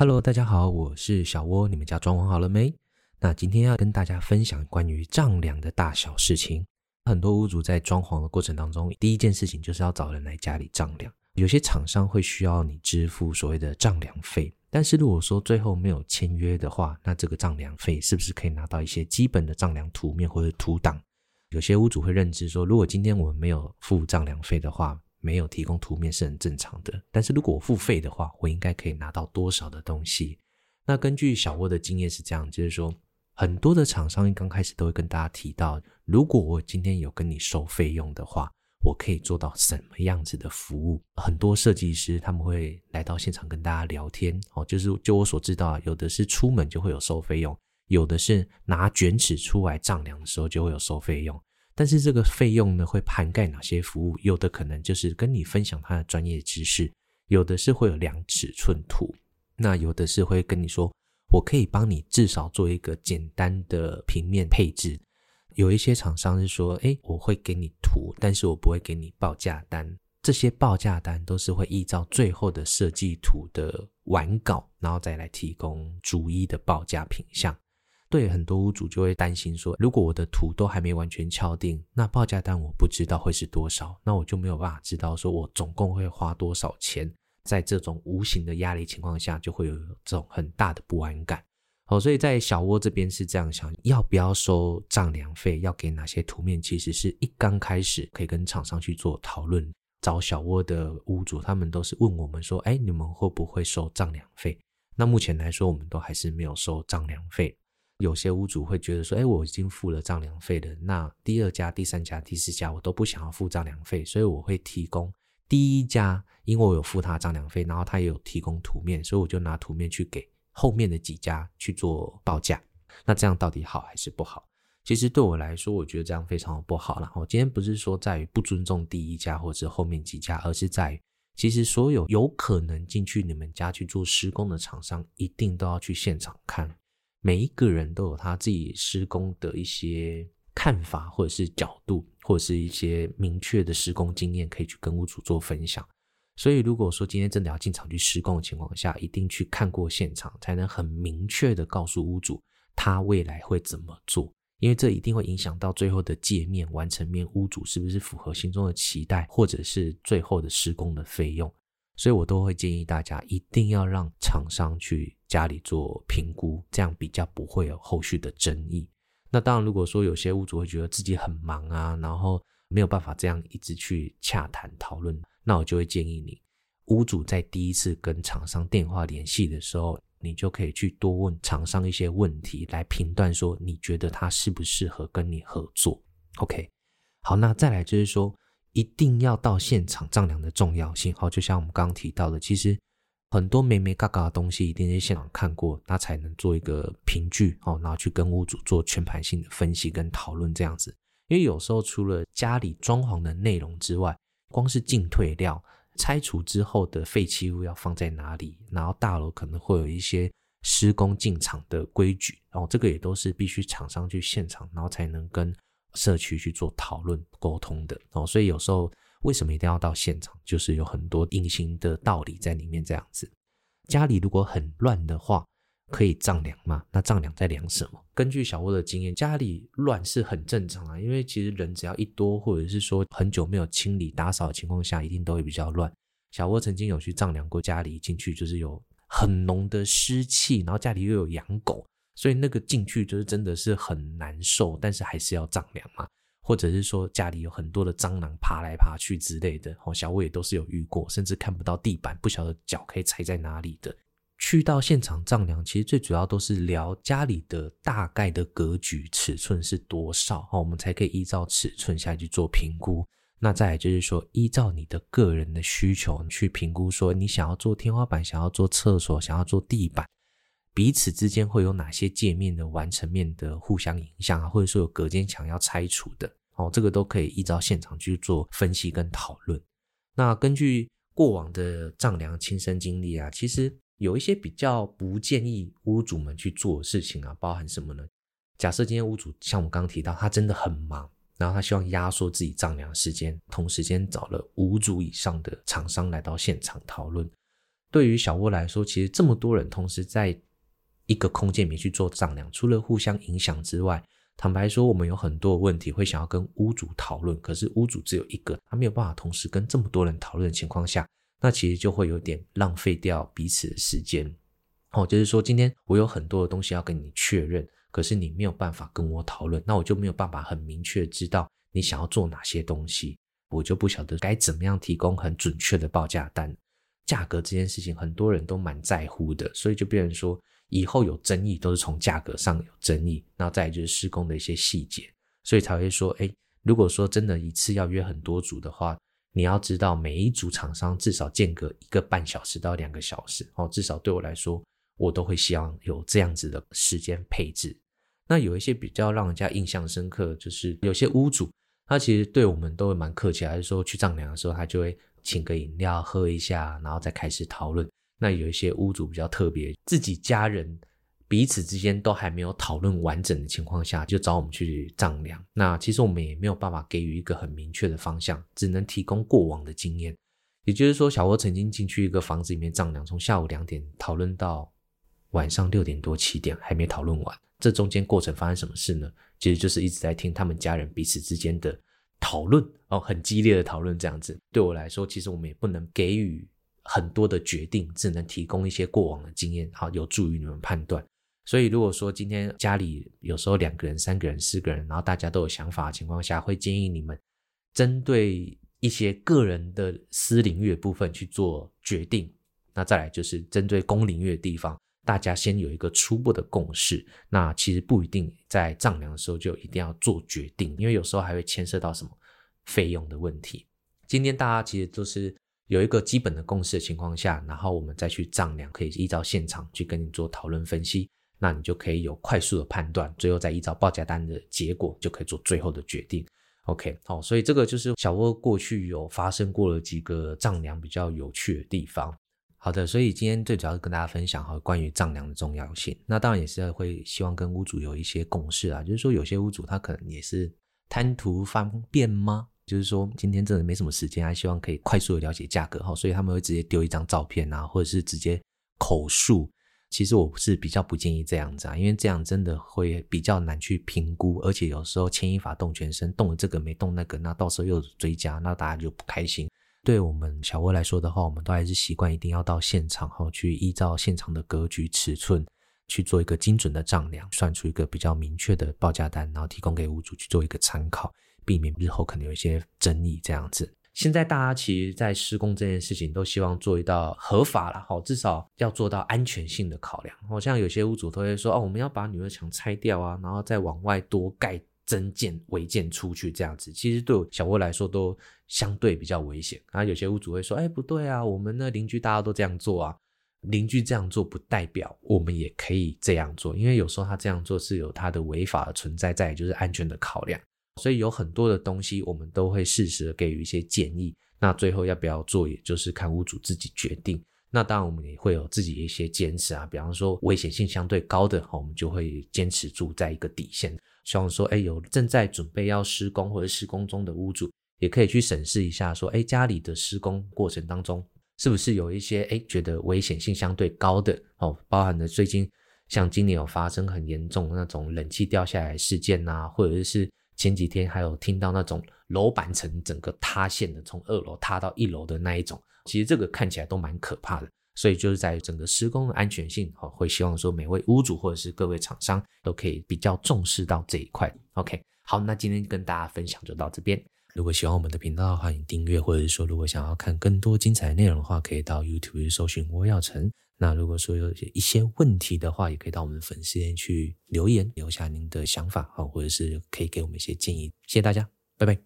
Hello，大家好，我是小窝，你们家装潢好了没？那今天要跟大家分享关于丈量的大小事情。很多屋主在装潢的过程当中，第一件事情就是要找人来家里丈量。有些厂商会需要你支付所谓的丈量费，但是如果说最后没有签约的话，那这个丈量费是不是可以拿到一些基本的丈量图面或者图档？有些屋主会认知说，如果今天我们没有付丈量费的话，没有提供图面是很正常的，但是如果我付费的话，我应该可以拿到多少的东西？那根据小沃的经验是这样，就是说很多的厂商刚开始都会跟大家提到，如果我今天有跟你收费用的话，我可以做到什么样子的服务？很多设计师他们会来到现场跟大家聊天，哦，就是就我所知道啊，有的是出门就会有收费用，有的是拿卷尺出来丈量的时候就会有收费用。但是这个费用呢，会涵盖哪些服务？有的可能就是跟你分享他的专业知识，有的是会有量尺寸图，那有的是会跟你说，我可以帮你至少做一个简单的平面配置。有一些厂商是说，诶，我会给你图，但是我不会给你报价单。这些报价单都是会依照最后的设计图的完稿，然后再来提供逐一的报价品项。对，很多屋主就会担心说，如果我的图都还没完全敲定，那报价单我不知道会是多少，那我就没有办法知道说我总共会花多少钱。在这种无形的压力情况下，就会有这种很大的不安感。好，所以在小窝这边是这样想，要不要收丈量费，要给哪些图面，其实是一刚开始可以跟厂商去做讨论。找小窝的屋主，他们都是问我们说，哎，你们会不会收丈量费？那目前来说，我们都还是没有收丈量费。有些屋主会觉得说，哎，我已经付了丈量费了，那第二家、第三家、第四家我都不想要付丈量费，所以我会提供第一家，因为我有付他丈量费，然后他也有提供图面，所以我就拿图面去给后面的几家去做报价。那这样到底好还是不好？其实对我来说，我觉得这样非常的不好了。我今天不是说在于不尊重第一家或者是后面几家，而是在于其实所有有可能进去你们家去做施工的厂商，一定都要去现场看。每一个人都有他自己施工的一些看法，或者是角度，或者是一些明确的施工经验，可以去跟屋主做分享。所以，如果说今天真的要进场去施工的情况下，一定去看过现场，才能很明确的告诉屋主他未来会怎么做，因为这一定会影响到最后的界面完成面，屋主是不是符合心中的期待，或者是最后的施工的费用。所以我都会建议大家一定要让厂商去家里做评估，这样比较不会有后续的争议。那当然，如果说有些屋主会觉得自己很忙啊，然后没有办法这样一直去洽谈讨论，那我就会建议你，屋主在第一次跟厂商电话联系的时候，你就可以去多问厂商一些问题，来评断说你觉得他适不适合跟你合作。OK，好，那再来就是说。一定要到现场丈量的重要性，好，就像我们刚刚提到的，其实很多眉眉角角的东西，一定是现场看过，那才能做一个凭据，哦，然后去跟屋主做全盘性的分析跟讨论这样子。因为有时候除了家里装潢的内容之外，光是进退料、拆除之后的废弃物要放在哪里，然后大楼可能会有一些施工进场的规矩，然后这个也都是必须厂商去现场，然后才能跟。社区去做讨论沟通的哦，所以有时候为什么一定要到现场，就是有很多隐形的道理在里面。这样子，家里如果很乱的话，可以丈量吗？那丈量在量什么？根据小窝的经验，家里乱是很正常啊，因为其实人只要一多，或者是说很久没有清理打扫的情况下，一定都会比较乱。小窝曾经有去丈量过家里，进去就是有很浓的湿气，然后家里又有养狗。所以那个进去就是真的是很难受，但是还是要丈量嘛，或者是说家里有很多的蟑螂爬来爬去之类的，哦，小我也都是有遇过，甚至看不到地板，不晓得脚可以踩在哪里的。去到现场丈量，其实最主要都是聊家里的大概的格局、尺寸是多少，哦，我们才可以依照尺寸下去做评估。那再来就是说，依照你的个人的需求去评估，说你想要做天花板，想要做厕所，想要做地板。彼此之间会有哪些界面的完成面的互相影响啊，或者说有隔间墙要拆除的哦，这个都可以依照现场去做分析跟讨论。那根据过往的丈量亲身经历啊，其实有一些比较不建议屋主们去做的事情啊，包含什么呢？假设今天屋主像我刚刚提到，他真的很忙，然后他希望压缩自己丈量时间，同时间找了五组以上的厂商来到现场讨论。对于小窝来说，其实这么多人同时在一个空间里面去做丈量，除了互相影响之外，坦白说，我们有很多问题会想要跟屋主讨论，可是屋主只有一个，他没有办法同时跟这么多人讨论的情况下，那其实就会有点浪费掉彼此的时间。哦，就是说今天我有很多的东西要跟你确认，可是你没有办法跟我讨论，那我就没有办法很明确知道你想要做哪些东西，我就不晓得该怎么样提供很准确的报价单。价格这件事情，很多人都蛮在乎的，所以就变成说。以后有争议都是从价格上有争议，然后再就是施工的一些细节，所以才会说，哎，如果说真的一次要约很多组的话，你要知道每一组厂商至少间隔一个半小时到两个小时哦，至少对我来说，我都会希望有这样子的时间配置。那有一些比较让人家印象深刻，就是有些屋主他其实对我们都会蛮客气，还是说去丈量的时候，他就会请个饮料喝一下，然后再开始讨论。那有一些屋主比较特别，自己家人彼此之间都还没有讨论完整的情况下，就找我们去丈量。那其实我们也没有办法给予一个很明确的方向，只能提供过往的经验。也就是说，小窝曾经进去一个房子里面丈量，从下午两点讨论到晚上六点多七点，还没讨论完。这中间过程发生什么事呢？其实就是一直在听他们家人彼此之间的讨论哦，很激烈的讨论这样子。对我来说，其实我们也不能给予。很多的决定只能提供一些过往的经验，好，有助于你们判断。所以如果说今天家里有时候两个人、三个人、四个人，然后大家都有想法的情况下，会建议你们针对一些个人的私领域的部分去做决定。那再来就是针对公领域的地方，大家先有一个初步的共识。那其实不一定在丈量的时候就一定要做决定，因为有时候还会牵涉到什么费用的问题。今天大家其实都是。有一个基本的共识的情况下，然后我们再去丈量，可以依照现场去跟你做讨论分析，那你就可以有快速的判断，最后再依照报价单的结果就可以做最后的决定。OK，好，所以这个就是小窝过去有发生过的几个丈量比较有趣的地方。好的，所以今天最主要是跟大家分享哈关于丈量的重要性。那当然也是会希望跟屋主有一些共识啊，就是说有些屋主他可能也是贪图方便吗？就是说，今天真的没什么时间，还希望可以快速的了解价格哈，所以他们会直接丢一张照片啊，或者是直接口述。其实我是比较不建议这样子啊，因为这样真的会比较难去评估，而且有时候牵一发动全身，动了这个没动那个，那到时候又追加，那大家就不开心。对我们小窝来说的话，我们都还是习惯一定要到现场哈，去依照现场的格局、尺寸去做一个精准的丈量，算出一个比较明确的报价单，然后提供给屋主去做一个参考。避免日后可能有一些争议这样子。现在大家其实，在施工这件事情，都希望做一道合法了，好，至少要做到安全性的考量。好像有些屋主都会说，哦，我们要把女儿墙拆掉啊，然后再往外多盖增建违建出去这样子。其实对小窝来说，都相对比较危险。然后有些屋主会说，哎，不对啊，我们的邻居大家都这样做啊，邻居这样做不代表我们也可以这样做，因为有时候他这样做是有他的违法的存在在，就是安全的考量。所以有很多的东西，我们都会适时的给予一些建议。那最后要不要做，也就是看屋主自己决定。那当然，我们也会有自己一些坚持啊，比方说危险性相对高的，我们就会坚持住在一个底线。希望说，哎，有正在准备要施工或者施工中的屋主，也可以去审视一下，说，哎，家里的施工过程当中，是不是有一些哎觉得危险性相对高的哦，包含了最近像今年有发生很严重那种冷气掉下来事件啊，或者是。前几天还有听到那种楼板层整个塌陷的，从二楼塌到一楼的那一种，其实这个看起来都蛮可怕的。所以就是在整个施工的安全性，哈，会希望说每位屋主或者是各位厂商都可以比较重视到这一块。OK，好，那今天跟大家分享就到这边。如果喜欢我们的频道，欢迎订阅，或者是说如果想要看更多精彩内容的话，可以到 YouTube 搜寻窝耀城。那如果说有一些问题的话，也可以到我们粉丝间去留言，留下您的想法，好，或者是可以给我们一些建议。谢谢大家，拜拜。